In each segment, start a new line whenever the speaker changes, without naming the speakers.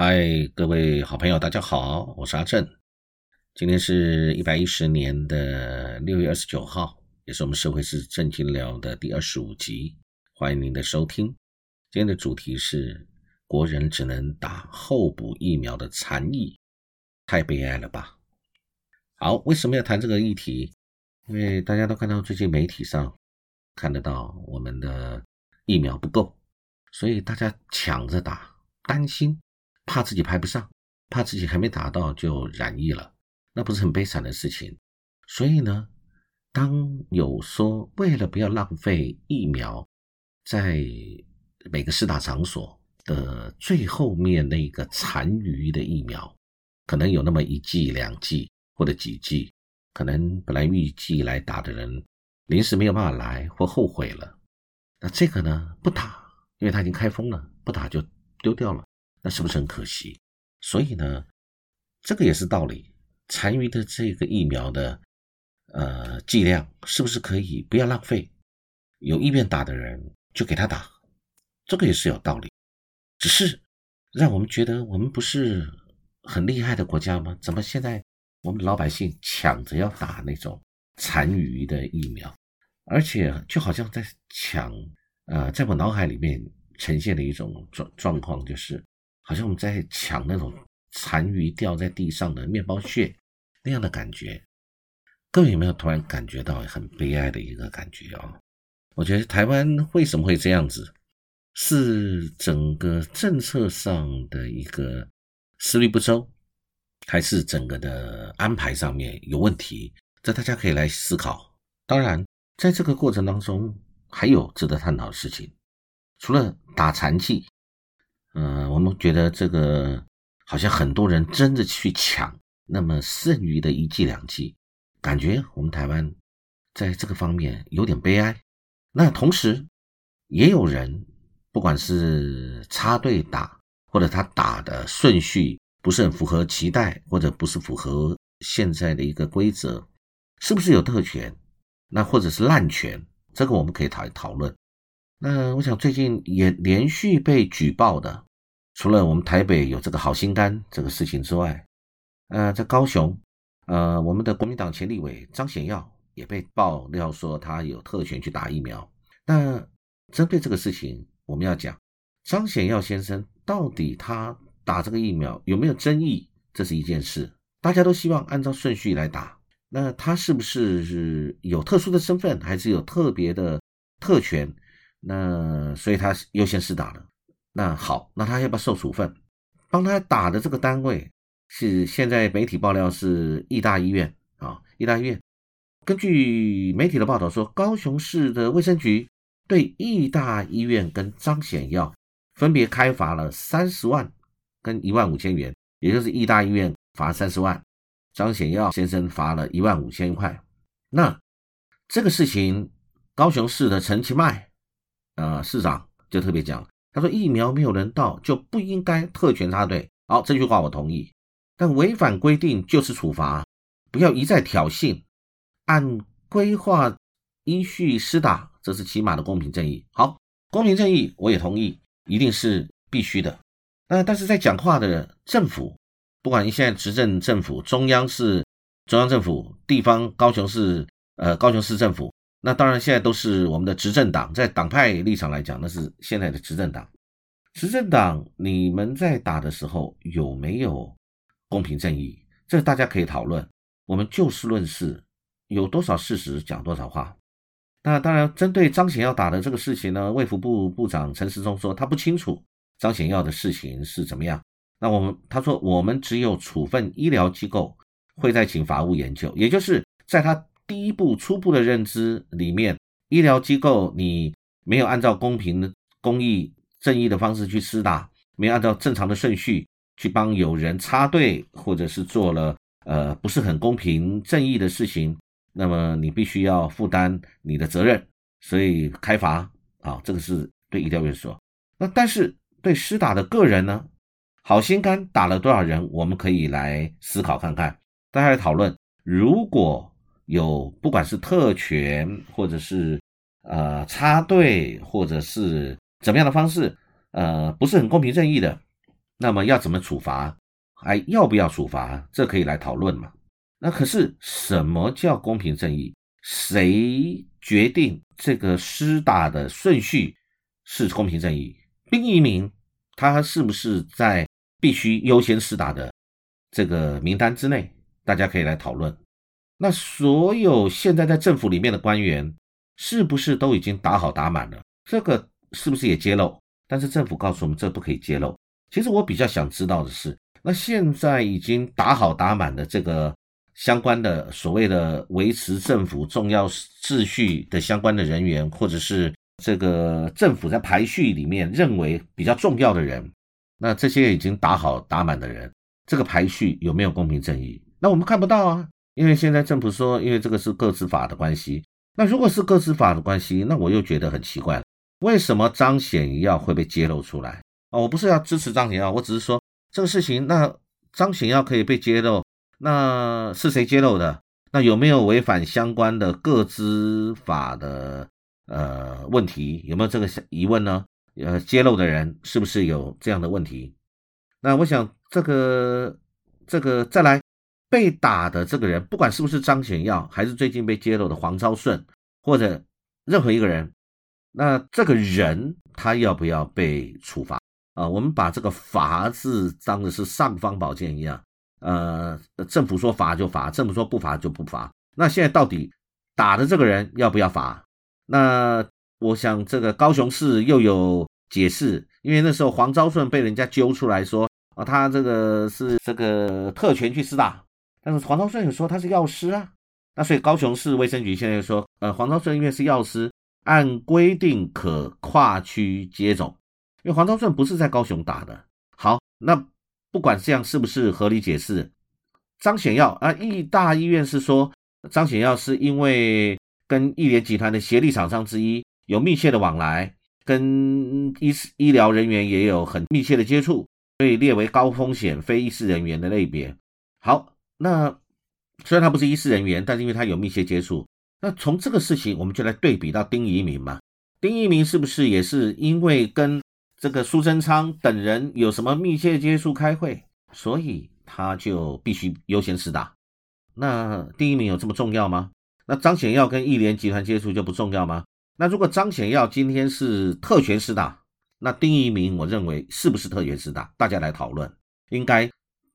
嗨，各位好朋友，大家好，我是阿正。今天是一百一十年的六月二十九号，也是我们社会是正经聊的第二十五集，欢迎您的收听。今天的主题是国人只能打候补疫苗的残意，太悲哀了吧？好，为什么要谈这个议题？因为大家都看到最近媒体上看得到我们的疫苗不够，所以大家抢着打，担心怕自己排不上，怕自己还没打到就染疫了，那不是很悲惨的事情。所以呢，当有说为了不要浪费疫苗，在每个施打场所的最后面那个残余的疫苗，可能有那么一剂两剂。或者几剂，可能本来预计来打的人临时没有办法来或后悔了，那这个呢不打，因为他已经开封了，不打就丢掉了，那是不是很可惜？所以呢，这个也是道理，残余的这个疫苗的呃剂量是不是可以不要浪费？有意愿打的人就给他打，这个也是有道理，只是让我们觉得我们不是很厉害的国家吗？怎么现在？我们老百姓抢着要打那种残余的疫苗，而且就好像在抢，呃，在我脑海里面呈现的一种状状况，就是好像我们在抢那种残余掉在地上的面包屑那样的感觉。各位有没有突然感觉到很悲哀的一个感觉啊？我觉得台湾为什么会这样子，是整个政策上的一个思虑不周。还是整个的安排上面有问题，这大家可以来思考。当然，在这个过程当中，还有值得探讨的事情。除了打残剂，嗯，我们觉得这个好像很多人争着去抢，那么剩余的一剂两剂，感觉我们台湾在这个方面有点悲哀。那同时，也有人不管是插队打，或者他打的顺序。不是很符合期待，或者不是符合现在的一个规则，是不是有特权？那或者是滥权？这个我们可以讨讨论。那我想最近也连续被举报的，除了我们台北有这个好心肝这个事情之外，呃，在高雄，呃，我们的国民党前立委张显耀也被爆料说他有特权去打疫苗。那针对这个事情，我们要讲张显耀先生到底他。打这个疫苗有没有争议？这是一件事，大家都希望按照顺序来打。那他是不是有特殊的身份，还是有特别的特权？那所以他优先试打了。那好，那他要不要受处分？帮他打的这个单位是现在媒体爆料是义大医院啊，义大医院。根据媒体的报道说，高雄市的卫生局对义大医院跟张显耀分别开罚了三十万。跟一万五千元，也就是义大医院罚三十万，张显耀先生罚了一万五千块。那这个事情，高雄市的陈其迈，呃，市长就特别讲，他说疫苗没有人到，就不应该特权插队。好，这句话我同意，但违反规定就是处罚，不要一再挑衅，按规划依序施打，这是起码的公平正义。好，公平正义我也同意，一定是必须的。那但是在讲话的政府，不管你现在执政政府，中央是中央政府，地方高雄市呃高雄市政府，那当然现在都是我们的执政党，在党派立场来讲，那是现在的执政党。执政党你们在打的时候有没有公平正义？这大家可以讨论。我们就事论事，有多少事实讲多少话。那当然，针对张显要打的这个事情呢，卫福部部长陈时中说他不清楚。张显耀的事情是怎么样？那我们他说，我们只有处分医疗机构会再请法务研究，也就是在他第一步初步的认知里面，医疗机构你没有按照公平、公义、正义的方式去施打，没有按照正常的顺序去帮有人插队，或者是做了呃不是很公平正义的事情，那么你必须要负担你的责任，所以开罚啊，这个是对医疗院说。那但是。对施打的个人呢，好心肝打了多少人？我们可以来思考看看，大家来讨论。如果有不管是特权，或者是呃插队，或者是怎么样的方式，呃不是很公平正义的，那么要怎么处罚？还要不要处罚？这可以来讨论嘛？那可是什么叫公平正义？谁决定这个施打的顺序是公平正义？兵役名他是不是在必须优先施打的这个名单之内？大家可以来讨论。那所有现在在政府里面的官员，是不是都已经打好打满了？这个是不是也揭露？但是政府告诉我们，这不可以揭露。其实我比较想知道的是，那现在已经打好打满的这个相关的所谓的维持政府重要秩序的相关的人员，或者是这个政府在排序里面认为比较重要的人，那这些已经打好打满的人，这个排序有没有公平正义？那我们看不到啊，因为现在政府说，因为这个是个资法的关系。那如果是个资法的关系，那我又觉得很奇怪，为什么张显耀会被揭露出来？啊，我不是要支持张显耀，我只是说这个事情，那张显耀可以被揭露，那是谁揭露的？那有没有违反相关的各资法的呃问题？有没有这个疑问呢？呃，揭露的人是不是有这样的问题？那我想这个这个再来被打的这个人，不管是不是张显耀，还是最近被揭露的黄昭顺，或者任何一个人，那这个人他要不要被处罚？啊，我们把这个罚字当的是尚方宝剑一样，呃，政府说罚就罚，政府说不罚就不罚。那现在到底打的这个人要不要罚？那我想这个高雄市又有解释，因为那时候黄昭顺被人家揪出来说啊，他这个是这个特权去施打，但是黄昭顺有说他是药师啊，那所以高雄市卫生局现在说，呃，黄昭顺因为是药师，按规定可跨区接种。因为黄昭顺不是在高雄打的，好，那不管这样是不是合理解释，张显耀啊，义大医院是说张显耀是因为跟义联集团的协力厂商之一有密切的往来，跟医医疗人员也有很密切的接触，所以列为高风险非医师人员的类别。好，那虽然他不是医师人员，但是因为他有密切接触，那从这个事情我们就来对比到丁一明嘛，丁一明是不是也是因为跟这个苏贞昌等人有什么密切接触开会，所以他就必须优先施打。那第一名有这么重要吗？那张显耀跟义联集团接触就不重要吗？那如果张显耀今天是特权施打，那丁一鸣我认为是不是特权施打？大家来讨论，应该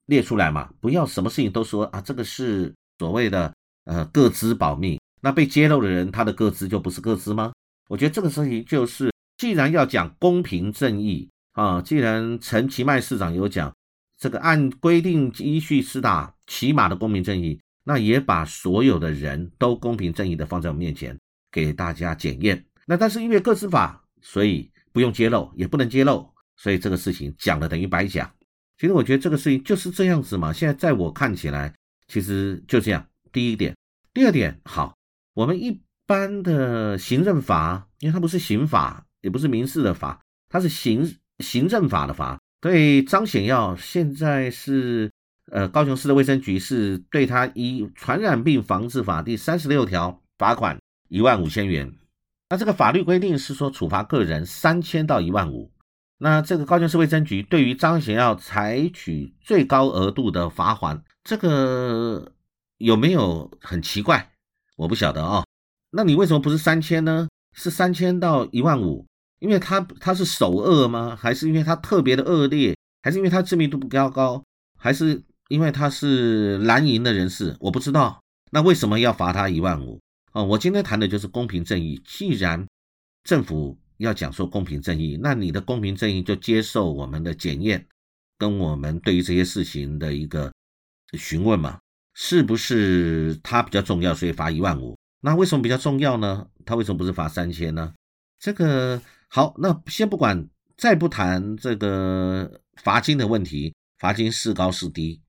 列出来嘛，不要什么事情都说啊，这个是所谓的呃各资保密。那被揭露的人他的各资就不是各资吗？我觉得这个事情就是。既然要讲公平正义啊，既然陈其迈市长有讲这个按规定依序施打起码的公平正义，那也把所有的人都公平正义的放在我面前给大家检验。那但是因为各司法，所以不用揭露，也不能揭露，所以这个事情讲了等于白讲。其实我觉得这个事情就是这样子嘛。现在在我看起来，其实就这样。第一点，第二点，好，我们一般的行政法，因为它不是刑法。也不是民事的法，它是行行政法的法。对张显耀，现在是呃高雄市的卫生局是对他以传染病防治法第三十六条罚款一万五千元。那这个法律规定是说处罚个人三千到一万五。那这个高雄市卫生局对于张显耀采取最高额度的罚款，这个有没有很奇怪？我不晓得啊。那你为什么不是三千呢？是三千到一万五？因为他他是首恶吗？还是因为他特别的恶劣？还是因为他知名度不高高？还是因为他是蓝营的人士？我不知道。那为什么要罚他一万五？啊，我今天谈的就是公平正义。既然政府要讲说公平正义，那你的公平正义就接受我们的检验，跟我们对于这些事情的一个询问嘛？是不是他比较重要，所以罚一万五？那为什么比较重要呢？他为什么不是罚三千呢？这个。好，那先不管，再不谈这个罚金的问题，罚金是高是低，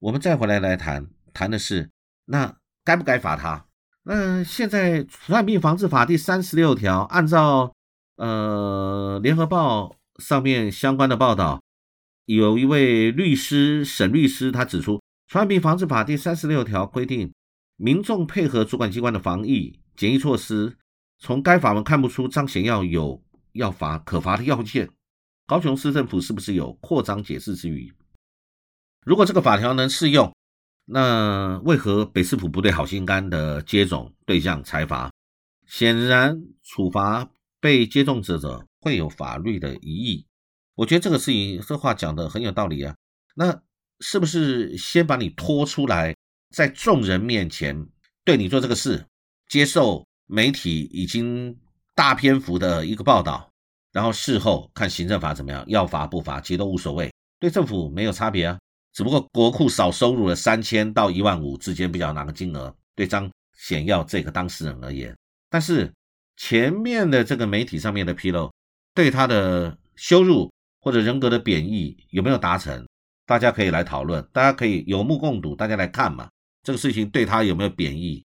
我们再回来来谈，谈的是那该不该罚他？那现在传染病防治法第三十六条，按照呃联合报上面相关的报道，有一位律师沈律师他指出，传染病防治法第三十六条规定，民众配合主管机关的防疫检疫措施，从该法文看不出张显耀有。要罚可罚的要件，高雄市政府是不是有扩张解释之余？如果这个法条能适用，那为何北市府不对好心肝的接种对象裁罚？显然处罚被接种者者会有法律的疑义。我觉得这个事情，这话讲的很有道理啊。那是不是先把你拖出来，在众人面前对你做这个事，接受媒体已经大篇幅的一个报道，然后事后看行政法怎么样，要罚不罚，其实都无所谓，对政府没有差别啊。只不过国库少收入了三千到一万五之间，比较哪个金额对张显耀这个当事人而言，但是前面的这个媒体上面的披露，对他的羞辱或者人格的贬义有没有达成？大家可以来讨论，大家可以有目共睹，大家来看嘛，这个事情对他有没有贬义？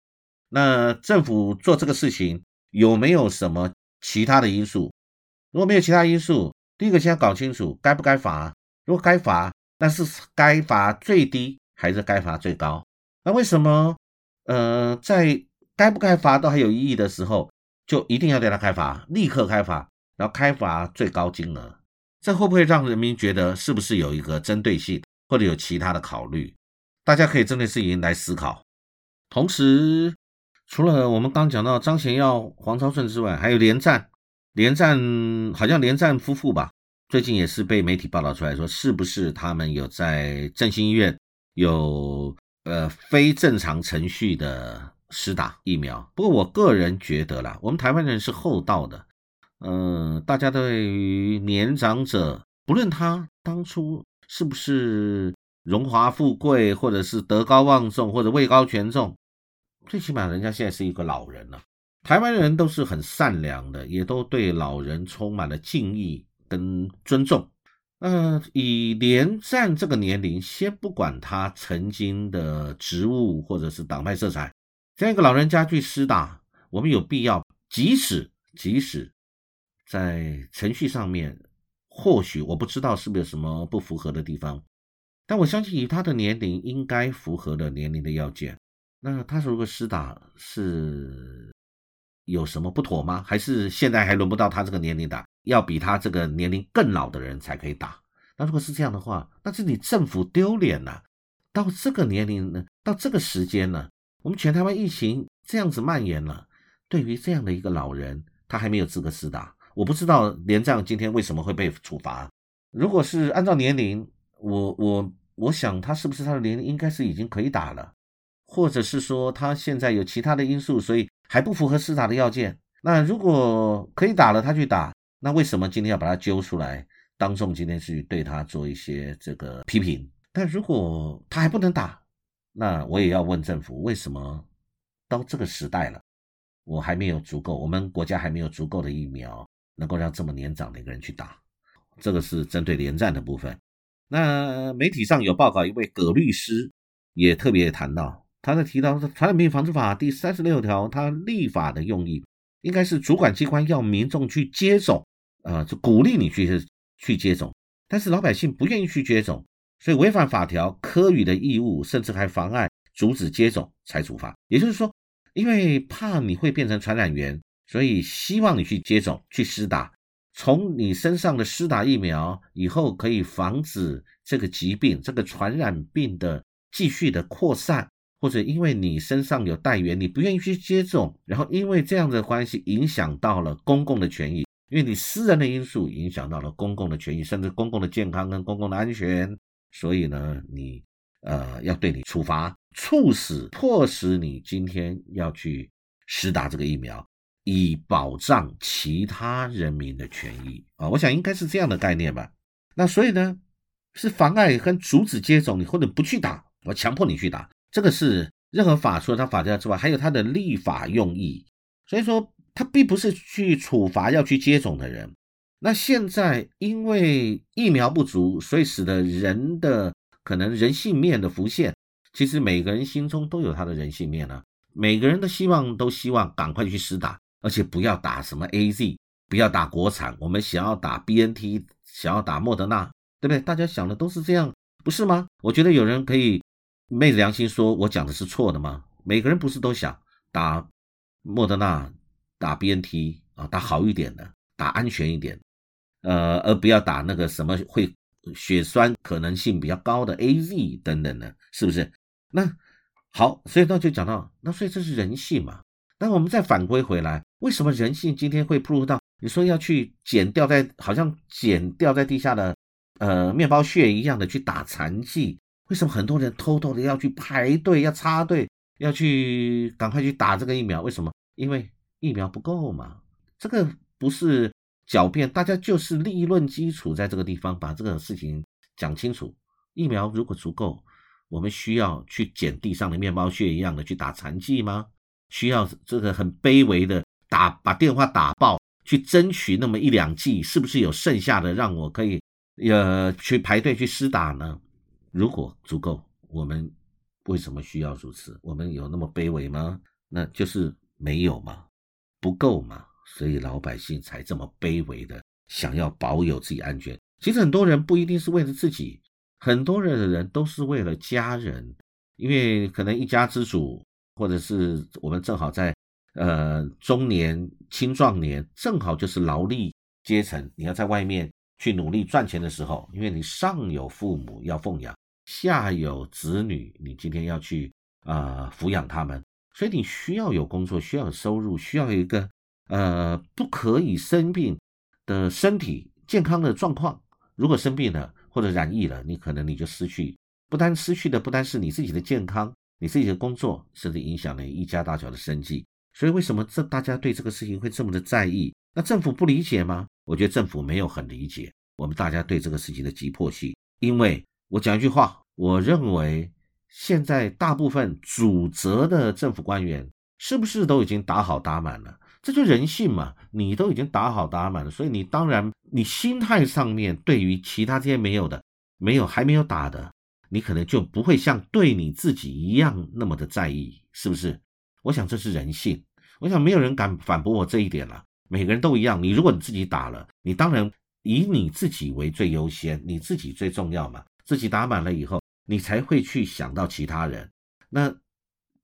那政府做这个事情有没有什么其他的因素？如果没有其他因素，第一个先要搞清楚该不该罚，如果该罚。那是该罚最低还是该罚最高？那为什么呃在该不该罚都还有异议的时候，就一定要对他开罚，立刻开罚，然后开罚最高金额？这会不会让人民觉得是不是有一个针对性，或者有其他的考虑？大家可以针对事情来思考。同时，除了我们刚讲到张贤耀、黄超顺之外，还有连战，连战好像连战夫妇吧。最近也是被媒体报道出来说，是不是他们有在振兴医院有呃非正常程序的施打疫苗？不过我个人觉得啦，我们台湾人是厚道的，嗯，大家对于年长者，不论他当初是不是荣华富贵，或者是德高望重，或者位高权重，最起码人家现在是一个老人了。台湾人都是很善良的，也都对老人充满了敬意。跟尊重，呃，以连战这个年龄，先不管他曾经的职务或者是党派色彩，这样一个老人家去施打，我们有必要，即使即使在程序上面，或许我不知道是不是有什么不符合的地方，但我相信以他的年龄，应该符合的年龄的要件。那他如果施打是有什么不妥吗？还是现在还轮不到他这个年龄打？要比他这个年龄更老的人才可以打。那如果是这样的话，那是你政府丢脸了。到这个年龄呢，到这个时间呢，我们全台湾疫情这样子蔓延了，对于这样的一个老人，他还没有资格施打。我不知道连战今天为什么会被处罚。如果是按照年龄，我我我想他是不是他的年龄应该是已经可以打了，或者是说他现在有其他的因素，所以还不符合施打的要件。那如果可以打了，他去打。那为什么今天要把他揪出来，当众今天去对他做一些这个批评？但如果他还不能打，那我也要问政府，为什么到这个时代了，我还没有足够，我们国家还没有足够的疫苗，能够让这么年长的一个人去打？这个是针对连战的部分。那媒体上有报告，一位葛律师也特别谈到，他在提到《传染病防治法》第三十六条，他立法的用意。应该是主管机关要民众去接种，呃，就鼓励你去去接种，但是老百姓不愿意去接种，所以违反法条科予的义务，甚至还妨碍阻止接种才处罚。也就是说，因为怕你会变成传染源，所以希望你去接种、去施打，从你身上的施打疫苗以后，可以防止这个疾病、这个传染病的继续的扩散。或者因为你身上有带源，你不愿意去接种，然后因为这样的关系影响到了公共的权益，因为你私人的因素影响到了公共的权益，甚至公共的健康跟公共的安全，所以呢，你呃要对你处罚，促使迫使你今天要去施打这个疫苗，以保障其他人民的权益啊，我想应该是这样的概念吧。那所以呢，是妨碍跟阻止接种，你或者不去打，我强迫你去打。这个是任何法除了它法条之外，还有它的立法用意，所以说它并不是去处罚要去接种的人。那现在因为疫苗不足，所以使得人的可能人性面的浮现。其实每个人心中都有他的人性面啊，每个人的希望都希望赶快去施打，而且不要打什么 A Z，不要打国产，我们想要打 B N T，想要打莫德纳，对不对？大家想的都是这样，不是吗？我觉得有人可以。昧着良心说，我讲的是错的吗？每个人不是都想打莫德纳、打 BNT 啊，打好一点的，打安全一点。呃，而不要打那个什么会血栓可能性比较高的 A Z 等等的，是不是？那好，所以那就讲到，那所以这是人性嘛。那我们再反归回来，为什么人性今天会步入到你说要去捡掉在好像捡掉在地下的呃面包屑一样的去打残剂？为什么很多人偷偷的要去排队要插队要去赶快去打这个疫苗？为什么？因为疫苗不够嘛。这个不是狡辩，大家就是立论基础在这个地方把这个事情讲清楚。疫苗如果足够，我们需要去捡地上的面包屑一样的去打残剂吗？需要这个很卑微的打把电话打爆去争取那么一两剂，是不是有剩下的让我可以呃去排队去施打呢？如果足够，我们为什么需要如此？我们有那么卑微吗？那就是没有嘛，不够嘛，所以老百姓才这么卑微的想要保有自己安全。其实很多人不一定是为了自己，很多人的人都是为了家人，因为可能一家之主。或者是我们正好在呃中年、青壮年，正好就是劳力阶层，你要在外面去努力赚钱的时候，因为你上有父母要奉养，下有子女，你今天要去啊抚养他们，所以你需要有工作，需要有收入，需要一个呃不可以生病的身体健康的状况。如果生病了或者染疫了，你可能你就失去，不单失去的不单是你自己的健康。你自己的工作，甚至影响了一家大小的生计，所以为什么这大家对这个事情会这么的在意？那政府不理解吗？我觉得政府没有很理解我们大家对这个事情的急迫性。因为我讲一句话，我认为现在大部分主责的政府官员是不是都已经打好打满了？这就人性嘛，你都已经打好打满了，所以你当然你心态上面对于其他这些没有的、没有还没有打的。你可能就不会像对你自己一样那么的在意，是不是？我想这是人性，我想没有人敢反驳我这一点了。每个人都一样，你如果你自己打了，你当然以你自己为最优先，你自己最重要嘛。自己打满了以后，你才会去想到其他人。那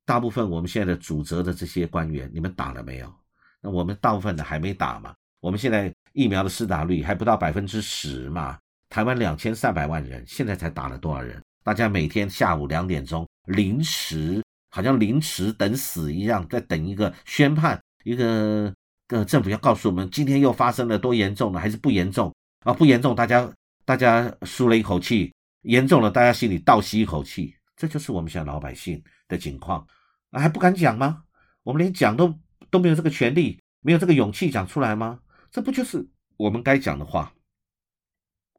大部分我们现在的主责的这些官员，你们打了没有？那我们大部分的还没打嘛。我们现在疫苗的施打率还不到百分之十嘛。台湾两千三百万人，现在才打了多少人？大家每天下午两点钟临时，好像临时等死一样，在等一个宣判，一个个政府要告诉我们今天又发生了多严重了，还是不严重啊？不严重，大家大家舒了一口气；严重了，大家心里倒吸一口气。这就是我们现在老百姓的情况啊，还不敢讲吗？我们连讲都都没有这个权利，没有这个勇气讲出来吗？这不就是我们该讲的话？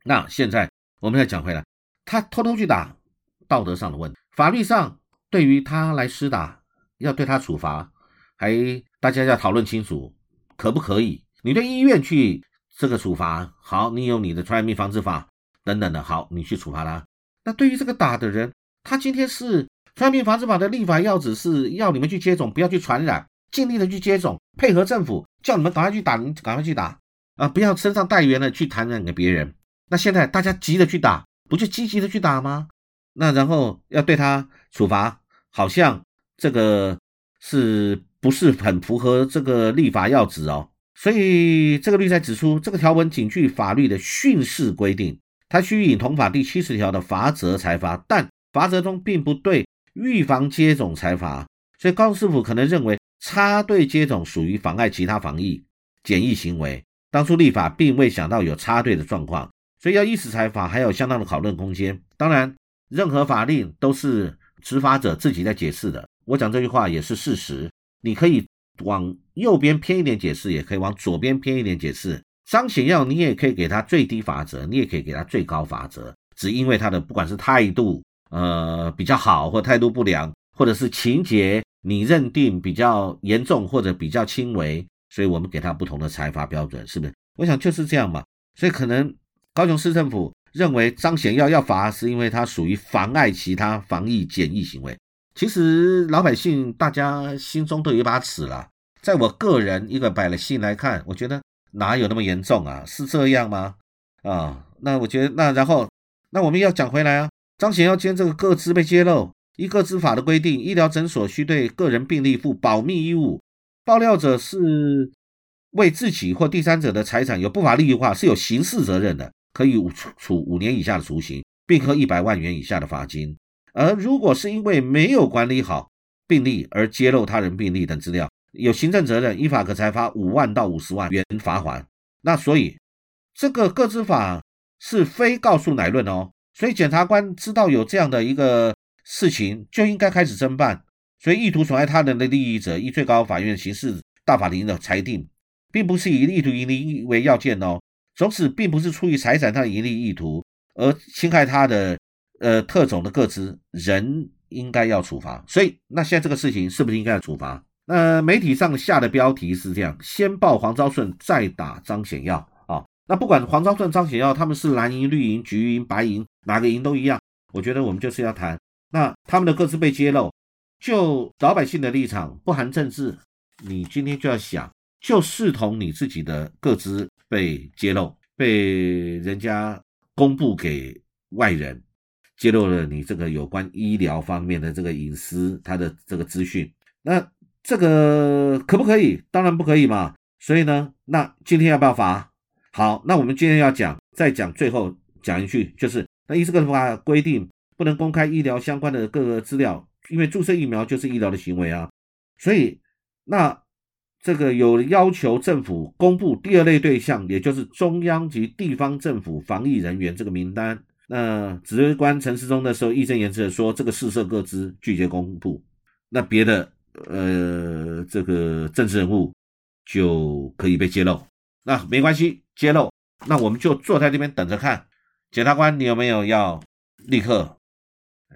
那现在我们再讲回来。他偷偷去打，道德上的问题，法律上对于他来施打，要对他处罚，还大家要讨论清楚，可不可以？你对医院去这个处罚，好，你有你的传染病防治法等等的，好，你去处罚他。那对于这个打的人，他今天是传染病防治法的立法要旨是要你们去接种，不要去传染，尽力的去接种，配合政府，叫你们赶快去打，赶快去打啊，不要身上带源的去传染给别人。那现在大家急着去打。不就积极的去打吗？那然后要对他处罚，好像这个是不是很符合这个立法要旨哦？所以这个律在指出，这个条文仅据法律的训示规定，它需以同法第七十条的罚则裁罚，但罚则中并不对预防接种裁罚。所以高师傅可能认为插队接种属于妨碍其他防疫检疫行为，当初立法并未想到有插队的状况。所以要依此裁罚，还有相当的讨论空间。当然，任何法令都是执法者自己在解释的。我讲这句话也是事实。你可以往右边偏一点解释，也可以往左边偏一点解释。张显耀，你也可以给他最低法则，你也可以给他最高法则，只因为他的不管是态度，呃比较好，或态度不良，或者是情节你认定比较严重或者比较轻微，所以我们给他不同的裁罚标准，是不是？我想就是这样嘛。所以可能。高雄市政府认为张显耀要罚，是因为他属于妨碍其他防疫检疫行为。其实老百姓大家心中都有一把尺了。在我个人一个百姓来看，我觉得哪有那么严重啊？是这样吗？啊，那我觉得那然后那我们要讲回来啊，张显耀兼这个各资被揭露，依各资法的规定，医疗诊所需对个人病例负保密义务，爆料者是为自己或第三者的财产有不法利益化，是有刑事责任的，可以处处五年以下的徒刑，并科一百万元以下的罚金。而如果是因为没有管理好病历而揭露他人病历等资料，有行政责任，依法可裁罚五万到五十万元罚款。那所以这个个资法是非告诉乃论哦。所以检察官知道有这样的一个事情，就应该开始侦办。所以意图损害他人的利益者，依最高法院刑事大法庭的裁定，并不是以意图盈利为要件哦。总此，并不是出于财产上的盈利意图而侵害他的呃特种的个资，人应该要处罚。所以，那现在这个事情是不是应该要处罚？那媒体上下的标题是这样：先报黄昭顺，再打张显耀啊。那不管黄昭顺、张显耀他们是蓝营、绿营、橘营、白营。哪个赢都一样，我觉得我们就是要谈，那他们的各自被揭露，就老百姓的立场不含政治，你今天就要想，就视同你自己的各自被揭露，被人家公布给外人，揭露了你这个有关医疗方面的这个隐私，他的这个资讯，那这个可不可以？当然不可以嘛。所以呢，那今天要不要罚？好，那我们今天要讲，再讲最后讲一句，就是。那依这个法规定，不能公开医疗相关的各个资料，因为注射疫苗就是医疗的行为啊。所以，那这个有要求政府公布第二类对象，也就是中央及地方政府防疫人员这个名单。那指挥官陈世忠的时候义正言辞的说，这个四色各资拒绝公布。那别的呃这个政治人物就可以被揭露。那没关系，揭露，那我们就坐在那边等着看。检察官，你有没有要立刻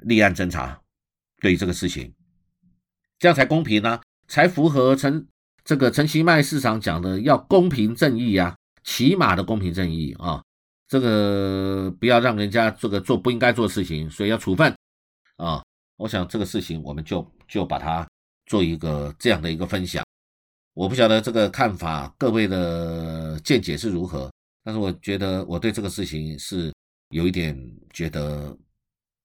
立案侦查？对于这个事情，这样才公平呢，才符合陈这个陈其迈市长讲的要公平正义啊，起码的公平正义啊，这个不要让人家这个做不应该做的事情，所以要处分啊。我想这个事情我们就就把它做一个这样的一个分享。我不晓得这个看法，各位的见解是如何，但是我觉得我对这个事情是。有一点觉得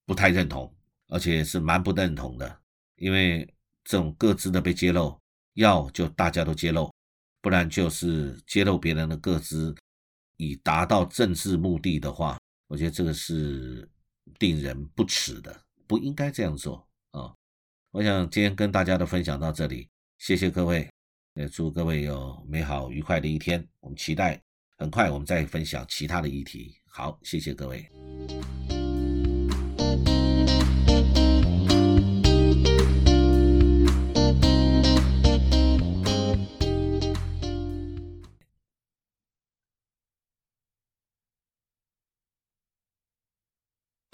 不太认同，而且是蛮不认同的，因为这种各自的被揭露，要就大家都揭露，不然就是揭露别人的各自，以达到政治目的的话，我觉得这个是令人不齿的，不应该这样做啊！我想今天跟大家的分享到这里，谢谢各位，也祝各位有美好愉快的一天，我们期待很快我们再分享其他的议题。好，谢谢各位。